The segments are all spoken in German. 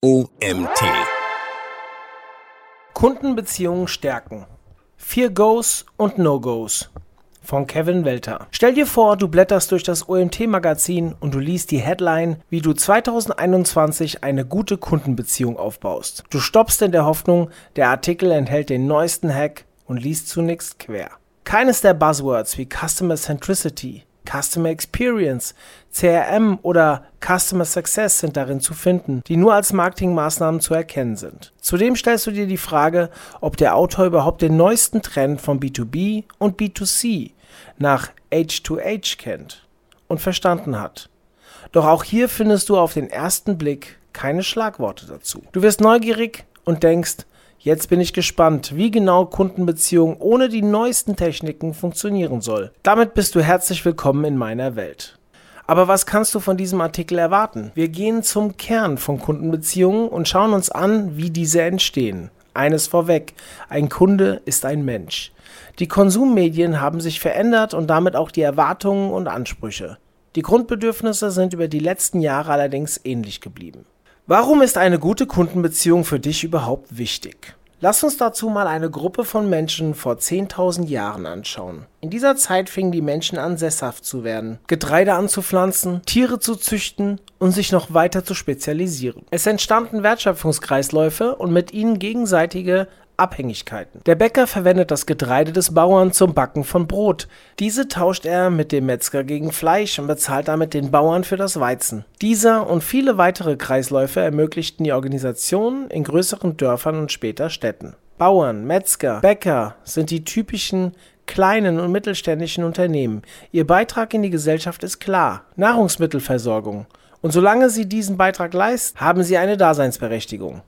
OMT. Kundenbeziehungen stärken. Vier Goes und No-Goes von Kevin Welter. Stell dir vor, du blätterst durch das OMT-Magazin und du liest die Headline, wie du 2021 eine gute Kundenbeziehung aufbaust. Du stoppst in der Hoffnung, der Artikel enthält den neuesten Hack und liest zunächst quer. Keines der Buzzwords wie Customer Centricity, Customer Experience, CRM oder Customer Success sind darin zu finden, die nur als Marketingmaßnahmen zu erkennen sind. Zudem stellst du dir die Frage, ob der Autor überhaupt den neuesten Trend von B2B und B2C nach H2H kennt und verstanden hat. Doch auch hier findest du auf den ersten Blick keine Schlagworte dazu. Du wirst neugierig und denkst, Jetzt bin ich gespannt, wie genau Kundenbeziehung ohne die neuesten Techniken funktionieren soll. Damit bist du herzlich willkommen in meiner Welt. Aber was kannst du von diesem Artikel erwarten? Wir gehen zum Kern von Kundenbeziehungen und schauen uns an, wie diese entstehen. Eines vorweg, ein Kunde ist ein Mensch. Die Konsummedien haben sich verändert und damit auch die Erwartungen und Ansprüche. Die Grundbedürfnisse sind über die letzten Jahre allerdings ähnlich geblieben. Warum ist eine gute Kundenbeziehung für dich überhaupt wichtig? Lass uns dazu mal eine Gruppe von Menschen vor 10.000 Jahren anschauen. In dieser Zeit fingen die Menschen an, sesshaft zu werden, Getreide anzupflanzen, Tiere zu züchten und sich noch weiter zu spezialisieren. Es entstanden Wertschöpfungskreisläufe und mit ihnen gegenseitige Abhängigkeiten. Der Bäcker verwendet das Getreide des Bauern zum Backen von Brot. Diese tauscht er mit dem Metzger gegen Fleisch und bezahlt damit den Bauern für das Weizen. Dieser und viele weitere Kreisläufe ermöglichten die Organisation in größeren Dörfern und später Städten. Bauern, Metzger, Bäcker sind die typischen kleinen und mittelständischen Unternehmen. Ihr Beitrag in die Gesellschaft ist klar. Nahrungsmittelversorgung. Und solange sie diesen Beitrag leisten, haben sie eine Daseinsberechtigung.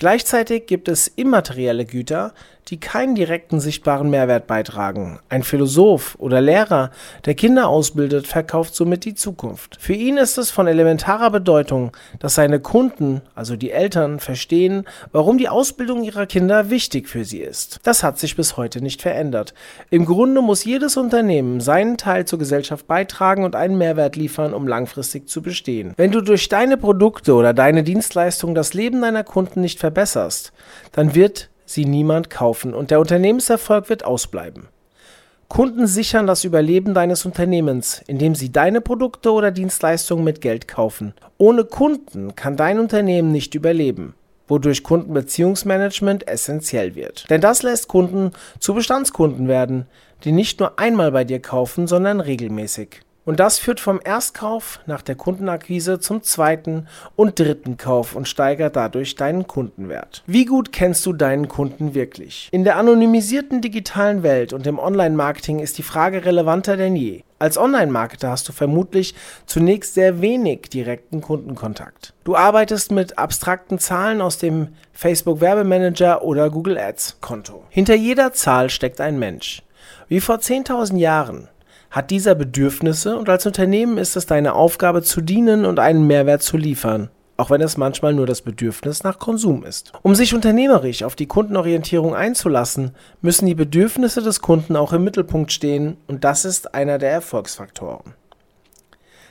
Gleichzeitig gibt es immaterielle Güter, die keinen direkten sichtbaren Mehrwert beitragen. Ein Philosoph oder Lehrer, der Kinder ausbildet, verkauft somit die Zukunft. Für ihn ist es von elementarer Bedeutung, dass seine Kunden, also die Eltern, verstehen, warum die Ausbildung ihrer Kinder wichtig für sie ist. Das hat sich bis heute nicht verändert. Im Grunde muss jedes Unternehmen seinen Teil zur Gesellschaft beitragen und einen Mehrwert liefern, um langfristig zu bestehen. Wenn du durch deine Produkte oder deine Dienstleistungen das Leben deiner Kunden nicht verbesserst, dann wird sie niemand kaufen und der Unternehmenserfolg wird ausbleiben. Kunden sichern das Überleben deines Unternehmens, indem sie deine Produkte oder Dienstleistungen mit Geld kaufen. Ohne Kunden kann dein Unternehmen nicht überleben, wodurch Kundenbeziehungsmanagement essentiell wird. Denn das lässt Kunden zu Bestandskunden werden, die nicht nur einmal bei dir kaufen, sondern regelmäßig. Und das führt vom Erstkauf nach der Kundenakquise zum zweiten und dritten Kauf und steigert dadurch deinen Kundenwert. Wie gut kennst du deinen Kunden wirklich? In der anonymisierten digitalen Welt und im Online-Marketing ist die Frage relevanter denn je. Als Online-Marketer hast du vermutlich zunächst sehr wenig direkten Kundenkontakt. Du arbeitest mit abstrakten Zahlen aus dem Facebook Werbemanager oder Google Ads Konto. Hinter jeder Zahl steckt ein Mensch. Wie vor 10.000 Jahren hat dieser Bedürfnisse und als Unternehmen ist es deine Aufgabe zu dienen und einen Mehrwert zu liefern, auch wenn es manchmal nur das Bedürfnis nach Konsum ist. Um sich unternehmerisch auf die Kundenorientierung einzulassen, müssen die Bedürfnisse des Kunden auch im Mittelpunkt stehen und das ist einer der Erfolgsfaktoren.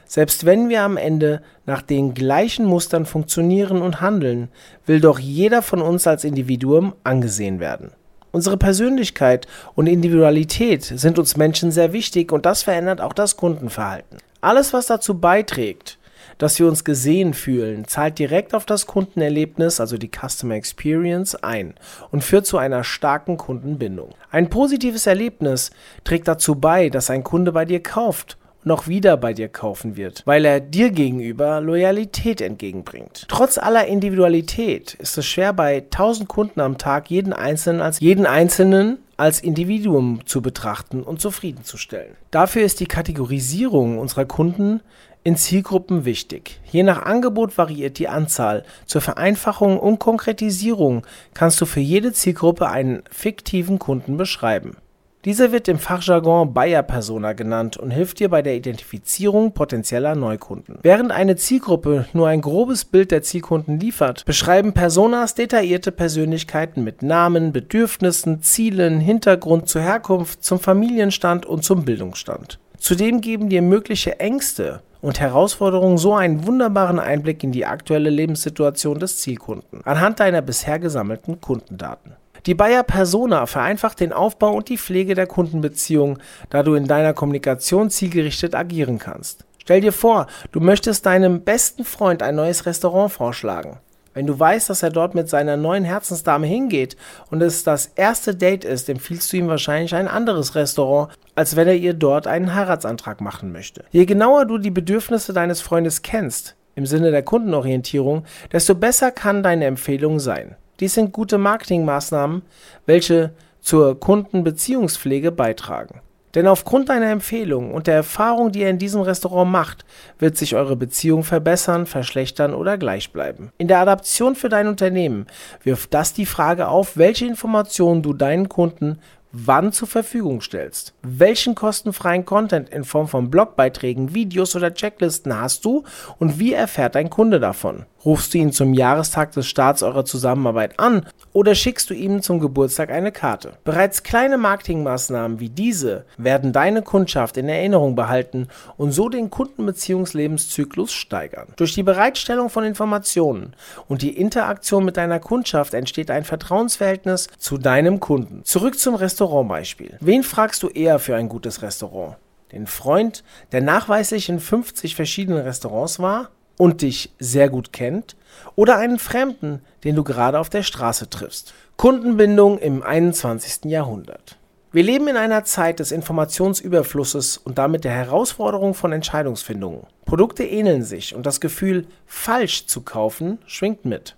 Selbst wenn wir am Ende nach den gleichen Mustern funktionieren und handeln, will doch jeder von uns als Individuum angesehen werden. Unsere Persönlichkeit und Individualität sind uns Menschen sehr wichtig und das verändert auch das Kundenverhalten. Alles, was dazu beiträgt, dass wir uns gesehen fühlen, zahlt direkt auf das Kundenerlebnis, also die Customer Experience, ein und führt zu einer starken Kundenbindung. Ein positives Erlebnis trägt dazu bei, dass ein Kunde bei dir kauft noch wieder bei dir kaufen wird, weil er dir gegenüber Loyalität entgegenbringt. Trotz aller Individualität ist es schwer bei 1000 Kunden am Tag jeden einzelnen als jeden einzelnen als Individuum zu betrachten und zufriedenzustellen. Dafür ist die Kategorisierung unserer Kunden in Zielgruppen wichtig. Je nach Angebot variiert die Anzahl. Zur Vereinfachung und Konkretisierung kannst du für jede Zielgruppe einen fiktiven Kunden beschreiben. Dieser wird im Fachjargon Buyer-Persona genannt und hilft dir bei der Identifizierung potenzieller Neukunden. Während eine Zielgruppe nur ein grobes Bild der Zielkunden liefert, beschreiben Personas detaillierte Persönlichkeiten mit Namen, Bedürfnissen, Zielen, Hintergrund zur Herkunft, zum Familienstand und zum Bildungsstand. Zudem geben dir mögliche Ängste und Herausforderungen so einen wunderbaren Einblick in die aktuelle Lebenssituation des Zielkunden anhand deiner bisher gesammelten Kundendaten. Die Bayer Persona vereinfacht den Aufbau und die Pflege der Kundenbeziehung, da du in deiner Kommunikation zielgerichtet agieren kannst. Stell dir vor, du möchtest deinem besten Freund ein neues Restaurant vorschlagen. Wenn du weißt, dass er dort mit seiner neuen Herzensdame hingeht und es das erste Date ist, empfiehlst du ihm wahrscheinlich ein anderes Restaurant, als wenn er ihr dort einen Heiratsantrag machen möchte. Je genauer du die Bedürfnisse deines Freundes kennst, im Sinne der Kundenorientierung, desto besser kann deine Empfehlung sein. Dies sind gute Marketingmaßnahmen, welche zur Kundenbeziehungspflege beitragen. Denn aufgrund deiner Empfehlung und der Erfahrung, die er in diesem Restaurant macht, wird sich eure Beziehung verbessern, verschlechtern oder gleich bleiben. In der Adaption für dein Unternehmen wirft das die Frage auf, welche Informationen du deinen Kunden wann zur Verfügung stellst. Welchen kostenfreien Content in Form von Blogbeiträgen, Videos oder Checklisten hast du und wie erfährt dein Kunde davon? Rufst du ihn zum Jahrestag des Starts eurer Zusammenarbeit an oder schickst du ihm zum Geburtstag eine Karte? Bereits kleine Marketingmaßnahmen wie diese werden deine Kundschaft in Erinnerung behalten und so den Kundenbeziehungslebenszyklus steigern. Durch die Bereitstellung von Informationen und die Interaktion mit deiner Kundschaft entsteht ein Vertrauensverhältnis zu deinem Kunden. Zurück zum Restaurantbeispiel. Wen fragst du eher für ein gutes Restaurant? Den Freund, der nachweislich in 50 verschiedenen Restaurants war? Und dich sehr gut kennt oder einen Fremden, den du gerade auf der Straße triffst. Kundenbindung im 21. Jahrhundert. Wir leben in einer Zeit des Informationsüberflusses und damit der Herausforderung von Entscheidungsfindungen. Produkte ähneln sich und das Gefühl, falsch zu kaufen, schwingt mit.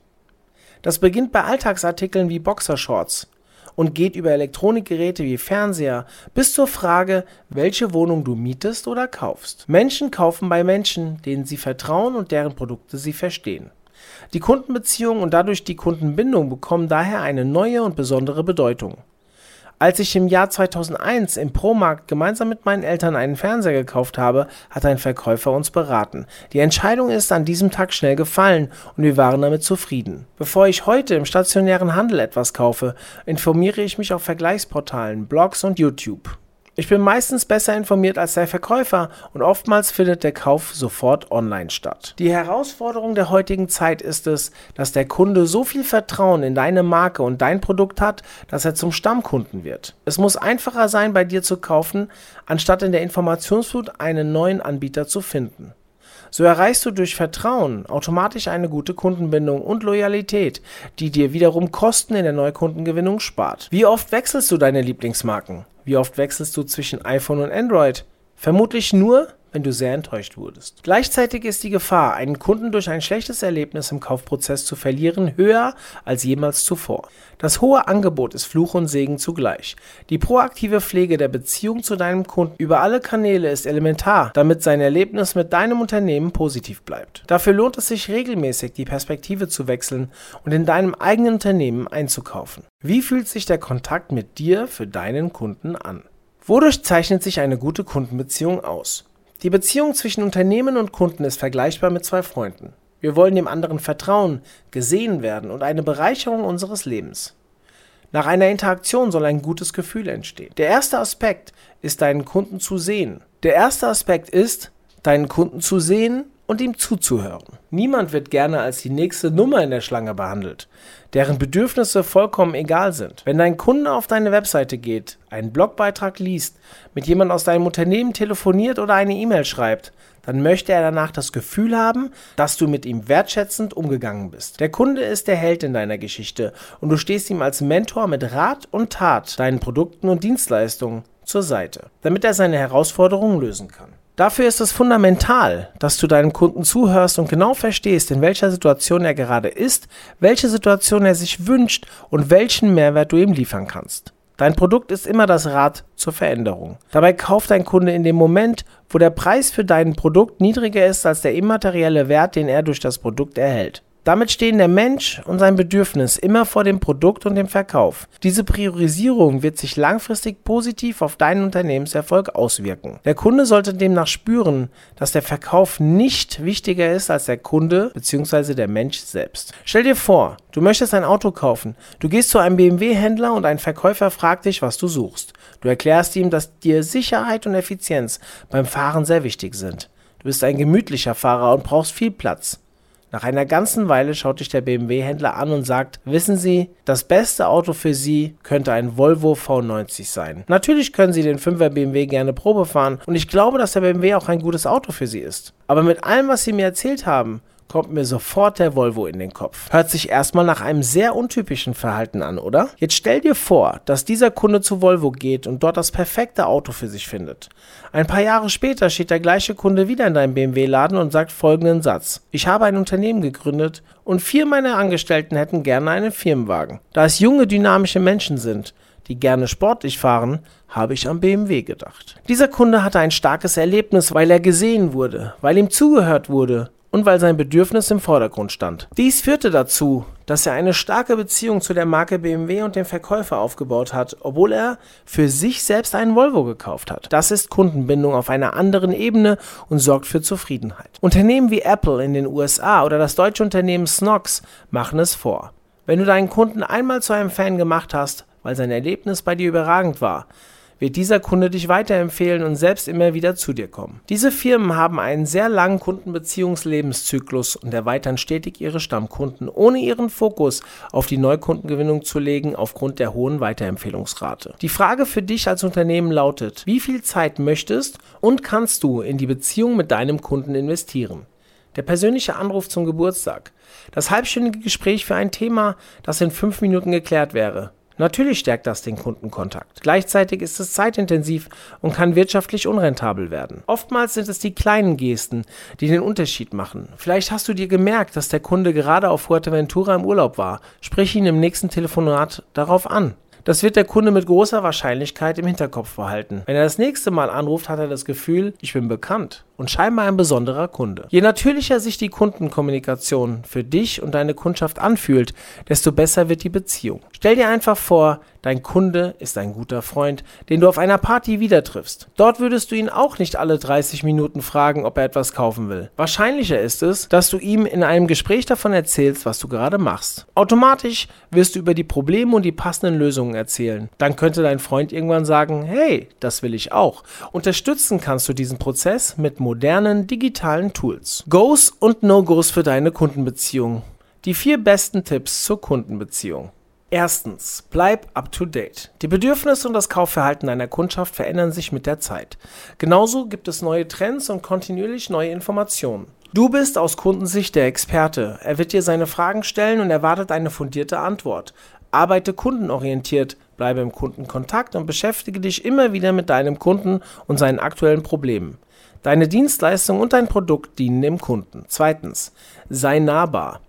Das beginnt bei Alltagsartikeln wie Boxershorts, und geht über Elektronikgeräte wie Fernseher bis zur Frage, welche Wohnung du mietest oder kaufst. Menschen kaufen bei Menschen, denen sie vertrauen und deren Produkte sie verstehen. Die Kundenbeziehung und dadurch die Kundenbindung bekommen daher eine neue und besondere Bedeutung. Als ich im Jahr 2001 im Promarkt gemeinsam mit meinen Eltern einen Fernseher gekauft habe, hat ein Verkäufer uns beraten. Die Entscheidung ist an diesem Tag schnell gefallen und wir waren damit zufrieden. Bevor ich heute im stationären Handel etwas kaufe, informiere ich mich auf Vergleichsportalen, Blogs und YouTube. Ich bin meistens besser informiert als der Verkäufer und oftmals findet der Kauf sofort online statt. Die Herausforderung der heutigen Zeit ist es, dass der Kunde so viel Vertrauen in deine Marke und dein Produkt hat, dass er zum Stammkunden wird. Es muss einfacher sein, bei dir zu kaufen, anstatt in der Informationsflut einen neuen Anbieter zu finden. So erreichst du durch Vertrauen automatisch eine gute Kundenbindung und Loyalität, die dir wiederum Kosten in der Neukundengewinnung spart. Wie oft wechselst du deine Lieblingsmarken? Wie oft wechselst du zwischen iPhone und Android? Vermutlich nur, wenn du sehr enttäuscht wurdest. Gleichzeitig ist die Gefahr, einen Kunden durch ein schlechtes Erlebnis im Kaufprozess zu verlieren, höher als jemals zuvor. Das hohe Angebot ist Fluch und Segen zugleich. Die proaktive Pflege der Beziehung zu deinem Kunden über alle Kanäle ist elementar, damit sein Erlebnis mit deinem Unternehmen positiv bleibt. Dafür lohnt es sich regelmäßig, die Perspektive zu wechseln und in deinem eigenen Unternehmen einzukaufen. Wie fühlt sich der Kontakt mit dir für deinen Kunden an? Wodurch zeichnet sich eine gute Kundenbeziehung aus? Die Beziehung zwischen Unternehmen und Kunden ist vergleichbar mit zwei Freunden. Wir wollen dem anderen vertrauen, gesehen werden und eine Bereicherung unseres Lebens. Nach einer Interaktion soll ein gutes Gefühl entstehen. Der erste Aspekt ist, deinen Kunden zu sehen. Der erste Aspekt ist, deinen Kunden zu sehen und ihm zuzuhören. Niemand wird gerne als die nächste Nummer in der Schlange behandelt, deren Bedürfnisse vollkommen egal sind. Wenn dein Kunde auf deine Webseite geht, einen Blogbeitrag liest, mit jemand aus deinem Unternehmen telefoniert oder eine E-Mail schreibt, dann möchte er danach das Gefühl haben, dass du mit ihm wertschätzend umgegangen bist. Der Kunde ist der Held in deiner Geschichte und du stehst ihm als Mentor mit Rat und Tat deinen Produkten und Dienstleistungen zur Seite, damit er seine Herausforderungen lösen kann. Dafür ist es fundamental, dass du deinem Kunden zuhörst und genau verstehst, in welcher Situation er gerade ist, welche Situation er sich wünscht und welchen Mehrwert du ihm liefern kannst. Dein Produkt ist immer das Rad zur Veränderung. Dabei kauft dein Kunde in dem Moment, wo der Preis für dein Produkt niedriger ist als der immaterielle Wert, den er durch das Produkt erhält. Damit stehen der Mensch und sein Bedürfnis immer vor dem Produkt und dem Verkauf. Diese Priorisierung wird sich langfristig positiv auf deinen Unternehmenserfolg auswirken. Der Kunde sollte demnach spüren, dass der Verkauf nicht wichtiger ist als der Kunde bzw. der Mensch selbst. Stell dir vor, du möchtest ein Auto kaufen. Du gehst zu einem BMW-Händler und ein Verkäufer fragt dich, was du suchst. Du erklärst ihm, dass dir Sicherheit und Effizienz beim Fahren sehr wichtig sind. Du bist ein gemütlicher Fahrer und brauchst viel Platz. Nach einer ganzen Weile schaut dich der BMW-Händler an und sagt, wissen Sie, das beste Auto für Sie könnte ein Volvo V90 sein. Natürlich können Sie den 5er BMW gerne Probe fahren und ich glaube, dass der BMW auch ein gutes Auto für Sie ist. Aber mit allem, was Sie mir erzählt haben, kommt mir sofort der Volvo in den Kopf. Hört sich erstmal nach einem sehr untypischen Verhalten an, oder? Jetzt stell dir vor, dass dieser Kunde zu Volvo geht und dort das perfekte Auto für sich findet. Ein paar Jahre später steht der gleiche Kunde wieder in deinem BMW-Laden und sagt folgenden Satz. Ich habe ein Unternehmen gegründet und vier meiner Angestellten hätten gerne einen Firmenwagen. Da es junge, dynamische Menschen sind, die gerne sportlich fahren, habe ich am BMW gedacht. Dieser Kunde hatte ein starkes Erlebnis, weil er gesehen wurde, weil ihm zugehört wurde und weil sein Bedürfnis im Vordergrund stand. Dies führte dazu, dass er eine starke Beziehung zu der Marke BMW und dem Verkäufer aufgebaut hat, obwohl er für sich selbst einen Volvo gekauft hat. Das ist Kundenbindung auf einer anderen Ebene und sorgt für Zufriedenheit. Unternehmen wie Apple in den USA oder das deutsche Unternehmen Snox machen es vor. Wenn du deinen Kunden einmal zu einem Fan gemacht hast, weil sein Erlebnis bei dir überragend war, wird dieser Kunde dich weiterempfehlen und selbst immer wieder zu dir kommen. Diese Firmen haben einen sehr langen Kundenbeziehungslebenszyklus und erweitern stetig ihre Stammkunden, ohne ihren Fokus auf die Neukundengewinnung zu legen aufgrund der hohen Weiterempfehlungsrate. Die Frage für dich als Unternehmen lautet, wie viel Zeit möchtest und kannst du in die Beziehung mit deinem Kunden investieren? Der persönliche Anruf zum Geburtstag. Das halbstündige Gespräch für ein Thema, das in fünf Minuten geklärt wäre. Natürlich stärkt das den Kundenkontakt. Gleichzeitig ist es zeitintensiv und kann wirtschaftlich unrentabel werden. Oftmals sind es die kleinen Gesten, die den Unterschied machen. Vielleicht hast du dir gemerkt, dass der Kunde gerade auf Fuerteventura im Urlaub war. Sprich ihn im nächsten Telefonat darauf an. Das wird der Kunde mit großer Wahrscheinlichkeit im Hinterkopf behalten. Wenn er das nächste Mal anruft, hat er das Gefühl, ich bin bekannt und scheinbar ein besonderer Kunde. Je natürlicher sich die Kundenkommunikation für dich und deine Kundschaft anfühlt, desto besser wird die Beziehung. Stell dir einfach vor, Dein Kunde ist ein guter Freund, den du auf einer Party wieder triffst. Dort würdest du ihn auch nicht alle 30 Minuten fragen, ob er etwas kaufen will. Wahrscheinlicher ist es, dass du ihm in einem Gespräch davon erzählst, was du gerade machst. Automatisch wirst du über die Probleme und die passenden Lösungen erzählen. Dann könnte dein Freund irgendwann sagen, hey, das will ich auch. Unterstützen kannst du diesen Prozess mit modernen digitalen Tools. Goes und No-Gos für deine Kundenbeziehung. Die vier besten Tipps zur Kundenbeziehung. Erstens, bleib up to date. Die Bedürfnisse und das Kaufverhalten deiner Kundschaft verändern sich mit der Zeit. Genauso gibt es neue Trends und kontinuierlich neue Informationen. Du bist aus Kundensicht der Experte. Er wird dir seine Fragen stellen und erwartet eine fundierte Antwort. Arbeite kundenorientiert, bleibe im Kundenkontakt und beschäftige dich immer wieder mit deinem Kunden und seinen aktuellen Problemen. Deine Dienstleistung und dein Produkt dienen dem Kunden. Zweitens, sei nahbar.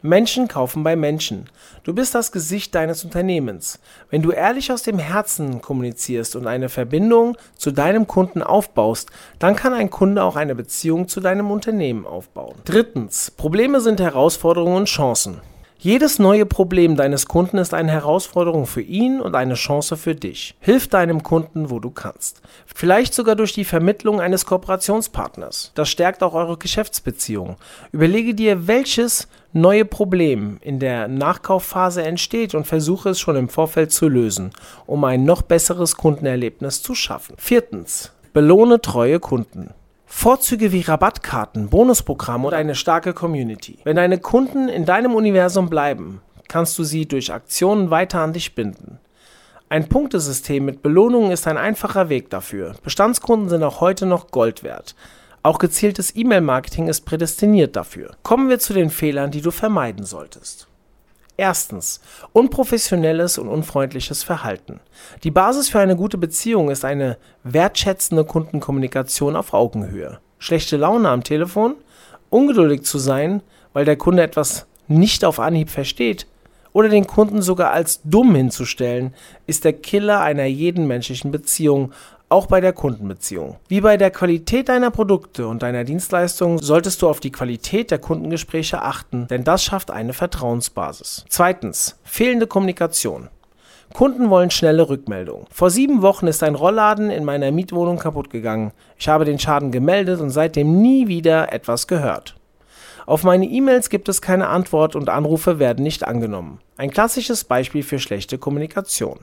Menschen kaufen bei Menschen. Du bist das Gesicht deines Unternehmens. Wenn du ehrlich aus dem Herzen kommunizierst und eine Verbindung zu deinem Kunden aufbaust, dann kann ein Kunde auch eine Beziehung zu deinem Unternehmen aufbauen. Drittens, Probleme sind Herausforderungen und Chancen. Jedes neue Problem deines Kunden ist eine Herausforderung für ihn und eine Chance für dich. Hilf deinem Kunden, wo du kannst. Vielleicht sogar durch die Vermittlung eines Kooperationspartners. Das stärkt auch eure Geschäftsbeziehung. Überlege dir, welches neue Problem in der Nachkaufphase entsteht und versuche es schon im Vorfeld zu lösen, um ein noch besseres Kundenerlebnis zu schaffen. Viertens. Belohne treue Kunden. Vorzüge wie Rabattkarten, Bonusprogramme und eine starke Community. Wenn deine Kunden in deinem Universum bleiben, kannst du sie durch Aktionen weiter an dich binden. Ein Punktesystem mit Belohnungen ist ein einfacher Weg dafür. Bestandskunden sind auch heute noch Gold wert. Auch gezieltes E-Mail-Marketing ist prädestiniert dafür. Kommen wir zu den Fehlern, die du vermeiden solltest. Erstens. Unprofessionelles und unfreundliches Verhalten. Die Basis für eine gute Beziehung ist eine wertschätzende Kundenkommunikation auf Augenhöhe. Schlechte Laune am Telefon, ungeduldig zu sein, weil der Kunde etwas nicht auf Anhieb versteht, oder den Kunden sogar als dumm hinzustellen, ist der Killer einer jeden menschlichen Beziehung, auch bei der Kundenbeziehung. Wie bei der Qualität deiner Produkte und deiner Dienstleistungen solltest du auf die Qualität der Kundengespräche achten, denn das schafft eine Vertrauensbasis. Zweitens, fehlende Kommunikation. Kunden wollen schnelle Rückmeldungen. Vor sieben Wochen ist ein Rollladen in meiner Mietwohnung kaputt gegangen. Ich habe den Schaden gemeldet und seitdem nie wieder etwas gehört. Auf meine E-Mails gibt es keine Antwort und Anrufe werden nicht angenommen. Ein klassisches Beispiel für schlechte Kommunikation.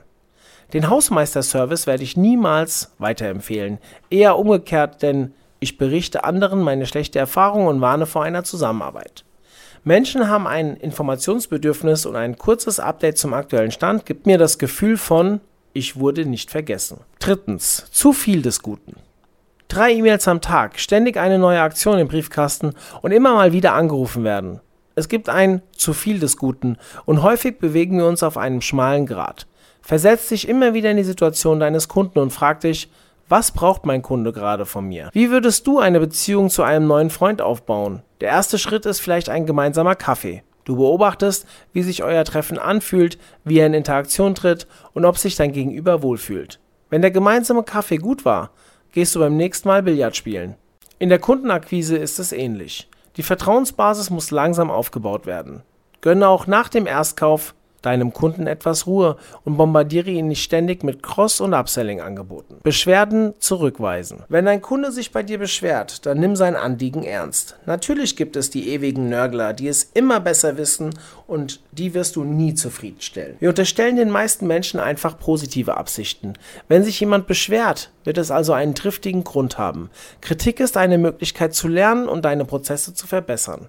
Den Hausmeisterservice werde ich niemals weiterempfehlen. Eher umgekehrt, denn ich berichte anderen meine schlechte Erfahrung und warne vor einer Zusammenarbeit. Menschen haben ein Informationsbedürfnis und ein kurzes Update zum aktuellen Stand gibt mir das Gefühl von, ich wurde nicht vergessen. Drittens, zu viel des Guten. Drei E-Mails am Tag, ständig eine neue Aktion im Briefkasten und immer mal wieder angerufen werden. Es gibt ein zu viel des Guten und häufig bewegen wir uns auf einem schmalen Grat. Versetz dich immer wieder in die Situation deines Kunden und frag dich, was braucht mein Kunde gerade von mir? Wie würdest du eine Beziehung zu einem neuen Freund aufbauen? Der erste Schritt ist vielleicht ein gemeinsamer Kaffee. Du beobachtest, wie sich euer Treffen anfühlt, wie er in Interaktion tritt und ob sich dein Gegenüber wohlfühlt. Wenn der gemeinsame Kaffee gut war, gehst du beim nächsten Mal Billard spielen. In der Kundenakquise ist es ähnlich. Die Vertrauensbasis muss langsam aufgebaut werden. Gönne auch nach dem Erstkauf deinem Kunden etwas Ruhe und bombardiere ihn nicht ständig mit Cross- und Upselling-Angeboten. Beschwerden zurückweisen. Wenn dein Kunde sich bei dir beschwert, dann nimm sein Anliegen ernst. Natürlich gibt es die ewigen Nörgler, die es immer besser wissen und die wirst du nie zufriedenstellen. Wir unterstellen den meisten Menschen einfach positive Absichten. Wenn sich jemand beschwert, wird es also einen triftigen Grund haben. Kritik ist eine Möglichkeit zu lernen und deine Prozesse zu verbessern.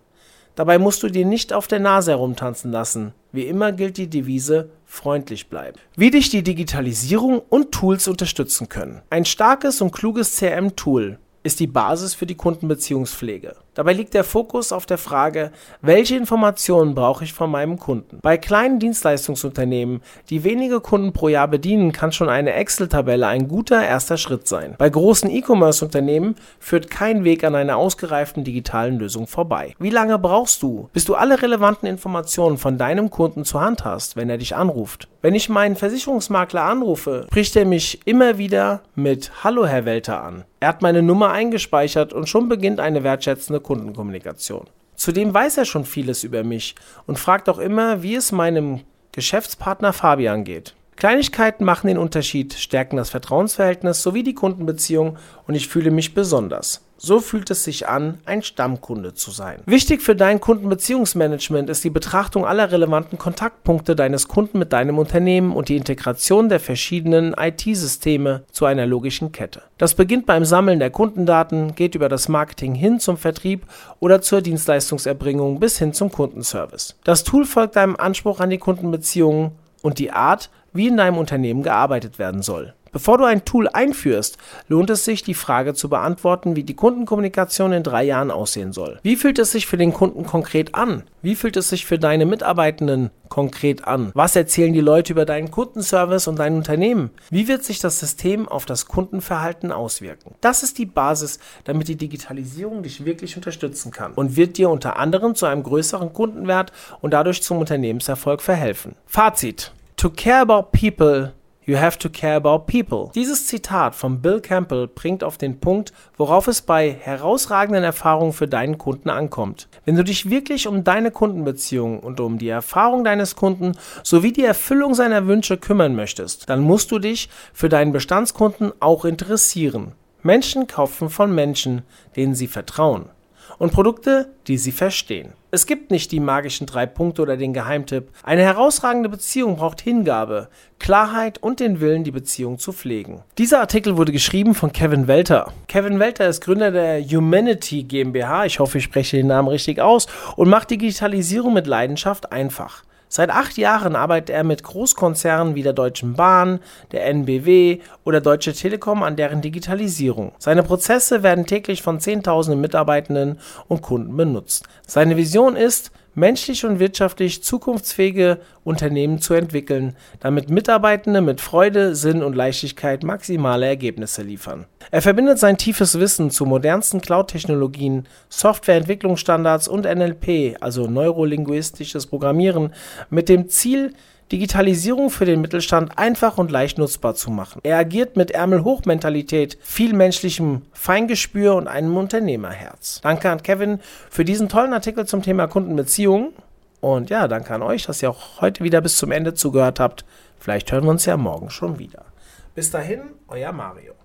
Dabei musst du dir nicht auf der Nase herumtanzen lassen. Wie immer gilt die Devise freundlich bleiben. Wie dich die Digitalisierung und Tools unterstützen können. Ein starkes und kluges CRM-Tool ist die Basis für die Kundenbeziehungspflege. Dabei liegt der Fokus auf der Frage, welche Informationen brauche ich von meinem Kunden. Bei kleinen Dienstleistungsunternehmen, die wenige Kunden pro Jahr bedienen, kann schon eine Excel-Tabelle ein guter erster Schritt sein. Bei großen E-Commerce-Unternehmen führt kein Weg an einer ausgereiften digitalen Lösung vorbei. Wie lange brauchst du, bis du alle relevanten Informationen von deinem Kunden zur Hand hast, wenn er dich anruft? Wenn ich meinen Versicherungsmakler anrufe, spricht er mich immer wieder mit Hallo Herr Welter an. Er hat meine Nummer eingespeichert und schon beginnt eine wertschätzende Kundenkommunikation. Zudem weiß er schon vieles über mich und fragt auch immer, wie es meinem Geschäftspartner Fabian geht. Kleinigkeiten machen den Unterschied, stärken das Vertrauensverhältnis sowie die Kundenbeziehung und ich fühle mich besonders. So fühlt es sich an, ein Stammkunde zu sein. Wichtig für dein Kundenbeziehungsmanagement ist die Betrachtung aller relevanten Kontaktpunkte deines Kunden mit deinem Unternehmen und die Integration der verschiedenen IT-Systeme zu einer logischen Kette. Das beginnt beim Sammeln der Kundendaten, geht über das Marketing hin zum Vertrieb oder zur Dienstleistungserbringung bis hin zum Kundenservice. Das Tool folgt deinem Anspruch an die Kundenbeziehungen und die Art, wie in deinem Unternehmen gearbeitet werden soll. Bevor du ein Tool einführst, lohnt es sich, die Frage zu beantworten, wie die Kundenkommunikation in drei Jahren aussehen soll. Wie fühlt es sich für den Kunden konkret an? Wie fühlt es sich für deine Mitarbeitenden konkret an? Was erzählen die Leute über deinen Kundenservice und dein Unternehmen? Wie wird sich das System auf das Kundenverhalten auswirken? Das ist die Basis, damit die Digitalisierung dich wirklich unterstützen kann und wird dir unter anderem zu einem größeren Kundenwert und dadurch zum Unternehmenserfolg verhelfen. Fazit. To care about people You have to care about people. Dieses Zitat von Bill Campbell bringt auf den Punkt, worauf es bei herausragenden Erfahrungen für deinen Kunden ankommt. Wenn du dich wirklich um deine Kundenbeziehung und um die Erfahrung deines Kunden sowie die Erfüllung seiner Wünsche kümmern möchtest, dann musst du dich für deinen Bestandskunden auch interessieren. Menschen kaufen von Menschen, denen sie vertrauen und Produkte, die sie verstehen. Es gibt nicht die magischen drei Punkte oder den Geheimtipp. Eine herausragende Beziehung braucht Hingabe, Klarheit und den Willen, die Beziehung zu pflegen. Dieser Artikel wurde geschrieben von Kevin Welter. Kevin Welter ist Gründer der Humanity GmbH, ich hoffe, ich spreche den Namen richtig aus, und macht Digitalisierung mit Leidenschaft einfach. Seit acht Jahren arbeitet er mit Großkonzernen wie der Deutschen Bahn, der NBW oder Deutsche Telekom an deren Digitalisierung. Seine Prozesse werden täglich von Zehntausenden Mitarbeitenden und Kunden benutzt. Seine Vision ist, menschlich und wirtschaftlich zukunftsfähige Unternehmen zu entwickeln, damit Mitarbeitende mit Freude, Sinn und Leichtigkeit maximale Ergebnisse liefern. Er verbindet sein tiefes Wissen zu modernsten Cloud-Technologien, Softwareentwicklungsstandards und NLP, also neurolinguistisches Programmieren, mit dem Ziel, Digitalisierung für den Mittelstand einfach und leicht nutzbar zu machen. Er agiert mit Ärmelhochmentalität, viel menschlichem Feingespür und einem Unternehmerherz. Danke an Kevin für diesen tollen Artikel zum Thema Kundenbeziehungen. Und ja, danke an euch, dass ihr auch heute wieder bis zum Ende zugehört habt. Vielleicht hören wir uns ja morgen schon wieder. Bis dahin, euer Mario.